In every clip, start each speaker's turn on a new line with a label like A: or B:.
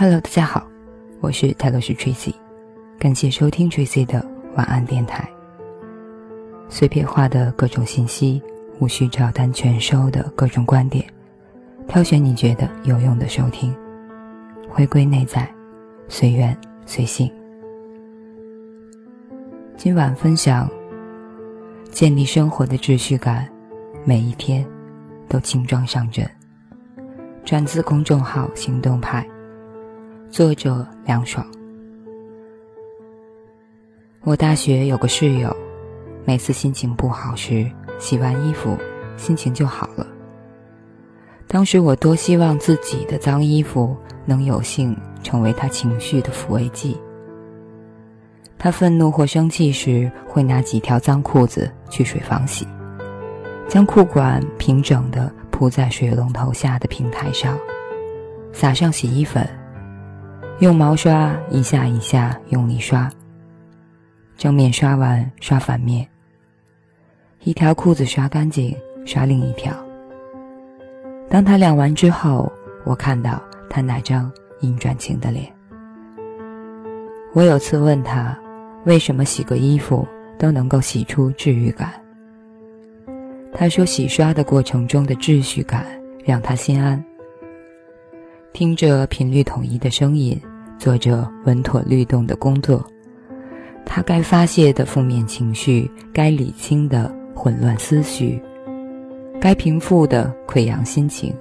A: Hello，大家好，我是泰勒斯 Tracy，感谢收听 Tracy 的晚安电台。碎片化的各种信息，无需照单全收的各种观点，挑选你觉得有用的收听，回归内在，随缘随性。今晚分享：建立生活的秩序感，每一天都轻装上阵。转自公众号“行动派”。作者凉爽。我大学有个室友，每次心情不好时，洗完衣服，心情就好了。当时我多希望自己的脏衣服能有幸成为他情绪的抚慰剂。他愤怒或生气时，会拿几条脏裤子去水房洗，将裤管平整的铺在水龙头下的平台上，撒上洗衣粉。用毛刷一下一下用力刷，正面刷完刷反面。一条裤子刷干净，刷另一条。当他晾完之后，我看到他那张阴转晴的脸。我有次问他，为什么洗个衣服都能够洗出治愈感？他说，洗刷的过程中的秩序感让他心安。听着频率统一的声音，做着稳妥律动的工作，他该发泄的负面情绪，该理清的混乱思绪，该平复的溃疡心情，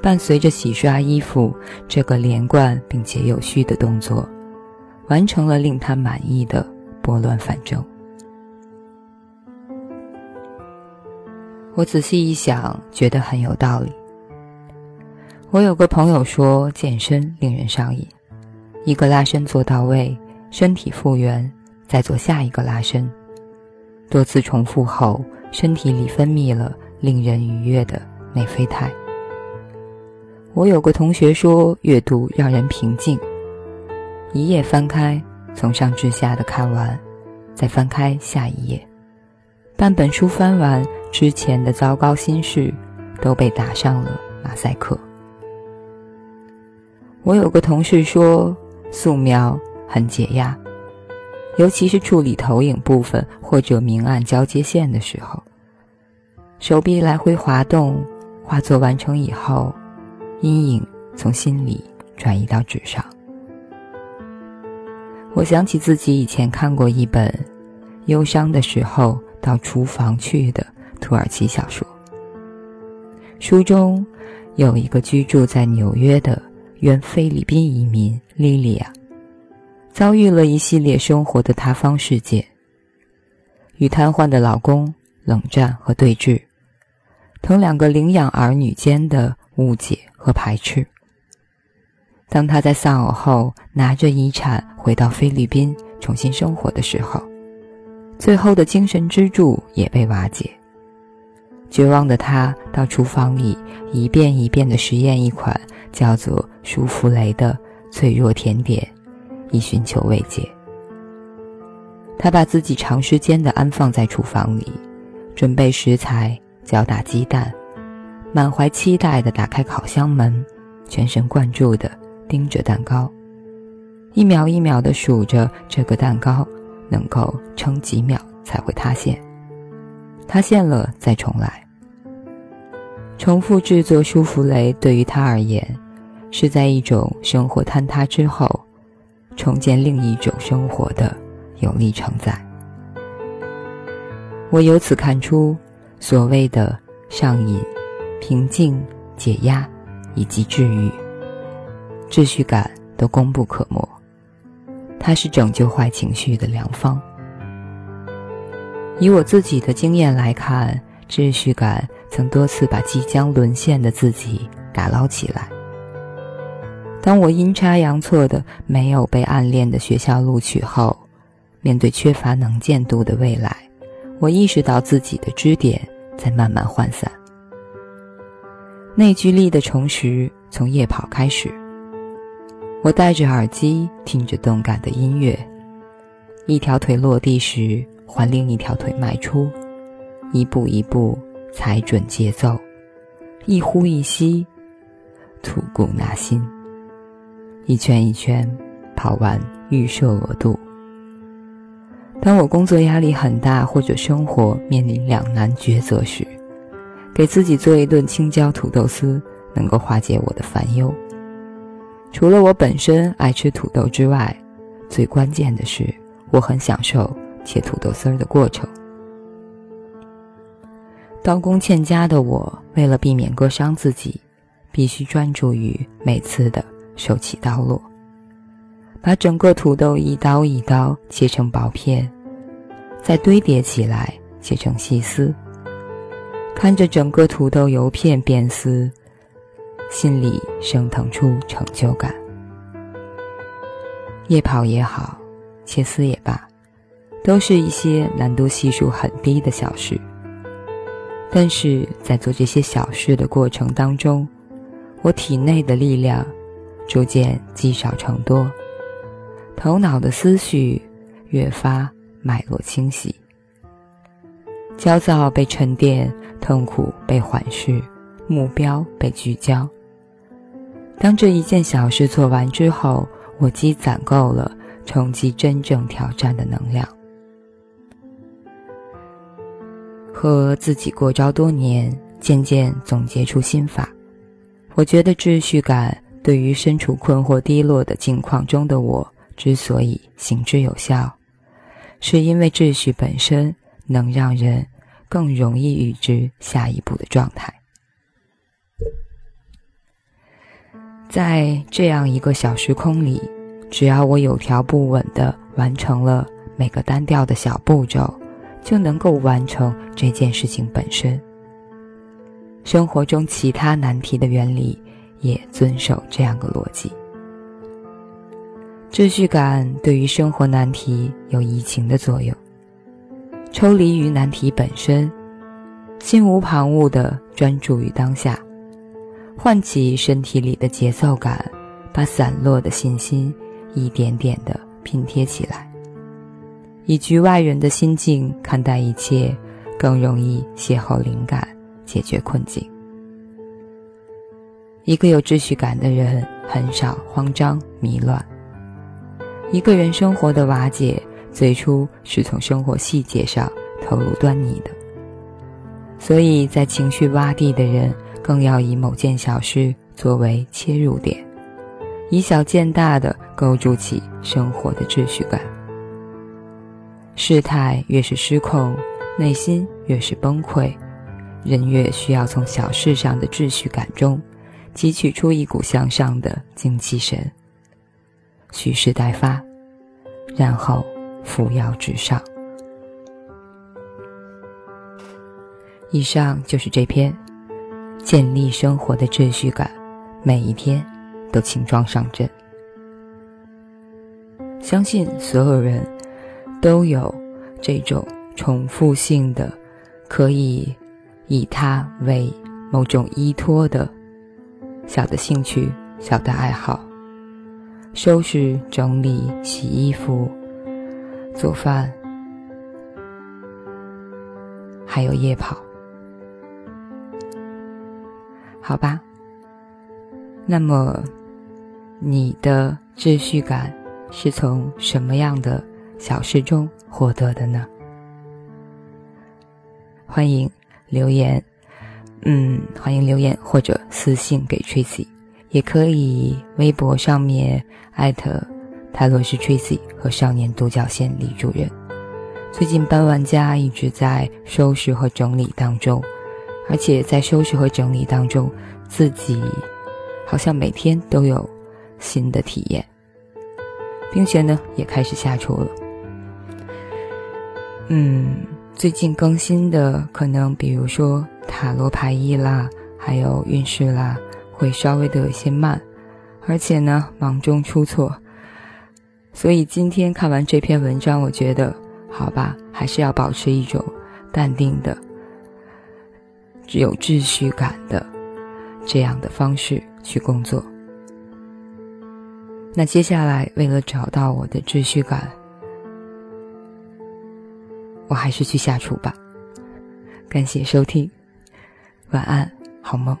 A: 伴随着洗刷衣服这个连贯并且有序的动作，完成了令他满意的拨乱反正。我仔细一想，觉得很有道理。我有个朋友说，健身令人上瘾，一个拉伸做到位，身体复原，再做下一个拉伸，多次重复后，身体里分泌了令人愉悦的内啡肽。我有个同学说，阅读让人平静，一页翻开，从上至下的看完，再翻开下一页，半本书翻完，之前的糟糕心事都被打上了马赛克。我有个同事说，素描很解压，尤其是处理投影部分或者明暗交接线的时候，手臂来回滑动，画作完成以后，阴影从心里转移到纸上。我想起自己以前看过一本忧伤的时候到厨房去的土耳其小说，书中有一个居住在纽约的。原菲律宾移民莉莉亚遭遇了一系列生活的塌方事件：与瘫痪的老公冷战和对峙，同两个领养儿女间的误解和排斥。当他在丧偶后拿着遗产回到菲律宾重新生活的时候，最后的精神支柱也被瓦解。绝望的他到厨房里一遍一遍地实验一款叫做舒芙蕾的脆弱甜点，以寻求慰藉。他把自己长时间地安放在厨房里，准备食材，搅打鸡蛋，满怀期待地打开烤箱门，全神贯注地盯着蛋糕，一秒一秒地数着这个蛋糕能够撑几秒才会塌陷。塌陷了再重来。重复制作舒芙蕾对于他而言，是在一种生活坍塌之后，重建另一种生活的有力承载。我由此看出，所谓的上瘾、平静、解压以及治愈、秩序感都功不可没。它是拯救坏情绪的良方。以我自己的经验来看，秩序感曾多次把即将沦陷的自己打捞起来。当我阴差阳错的没有被暗恋的学校录取后，面对缺乏能见度的未来，我意识到自己的支点在慢慢涣散。内聚力的重拾从夜跑开始。我戴着耳机听着动感的音乐，一条腿落地时。换另一条腿迈出，一步一步踩准节奏，一呼一吸，吐故纳新。一圈一圈跑完预设额度。当我工作压力很大，或者生活面临两难抉择时，给自己做一顿青椒土豆丝，能够化解我的烦忧。除了我本身爱吃土豆之外，最关键的是，我很享受切土豆丝儿的过程。刀工欠佳的我，为了避免割伤自己，必须专注于每次的手起刀落。把整个土豆一刀一刀切成薄片，再堆叠起来切成细丝。看着整个土豆油片变丝，心里升腾出成就感。夜跑也好，切丝也罢，都是一些难度系数很低的小事。但是在做这些小事的过程当中，我体内的力量逐渐积少成多。头脑的思绪越发脉络清晰，焦躁被沉淀，痛苦被缓释，目标被聚焦。当这一件小事做完之后，我积攒够了冲击真正挑战的能量。和自己过招多年，渐渐总结出心法。我觉得秩序感对于身处困惑低落的境况中的我。之所以行之有效，是因为秩序本身能让人更容易预知下一步的状态。在这样一个小时空里，只要我有条不紊的完成了每个单调的小步骤，就能够完成这件事情本身。生活中其他难题的原理也遵守这样个逻辑。秩序感对于生活难题有移情的作用，抽离于难题本身，心无旁骛地专注于当下，唤起身体里的节奏感，把散落的信心一点点地拼贴起来。以局外人的心境看待一切，更容易邂逅灵感，解决困境。一个有秩序感的人，很少慌张迷乱。一个人生活的瓦解，最初是从生活细节上透露端倪的。所以在情绪洼地的人，更要以某件小事作为切入点，以小见大的构筑起生活的秩序感。事态越是失控，内心越是崩溃，人越需要从小事上的秩序感中，汲取出一股向上的精气神。蓄势待发，然后扶摇直上。以上就是这篇建立生活的秩序感，每一天都轻装上阵。相信所有人都有这种重复性的，可以以它为某种依托的小的兴趣、小的爱好。收拾、整理、洗衣服、做饭，还有夜跑，好吧。那么，你的秩序感是从什么样的小事中获得的呢？欢迎留言，嗯，欢迎留言或者私信给 Tracy。也可以微博上面艾特泰罗斯 Tracy 和少年独角仙李主任。最近搬完家，一直在收拾和整理当中，而且在收拾和整理当中，自己好像每天都有新的体验，并且呢也开始下厨了。嗯，最近更新的可能比如说塔罗牌意啦，还有运势啦。会稍微的有些慢，而且呢忙中出错，所以今天看完这篇文章，我觉得好吧，还是要保持一种淡定的、只有秩序感的这样的方式去工作。那接下来，为了找到我的秩序感，我还是去下厨吧。感谢收听，晚安，好梦。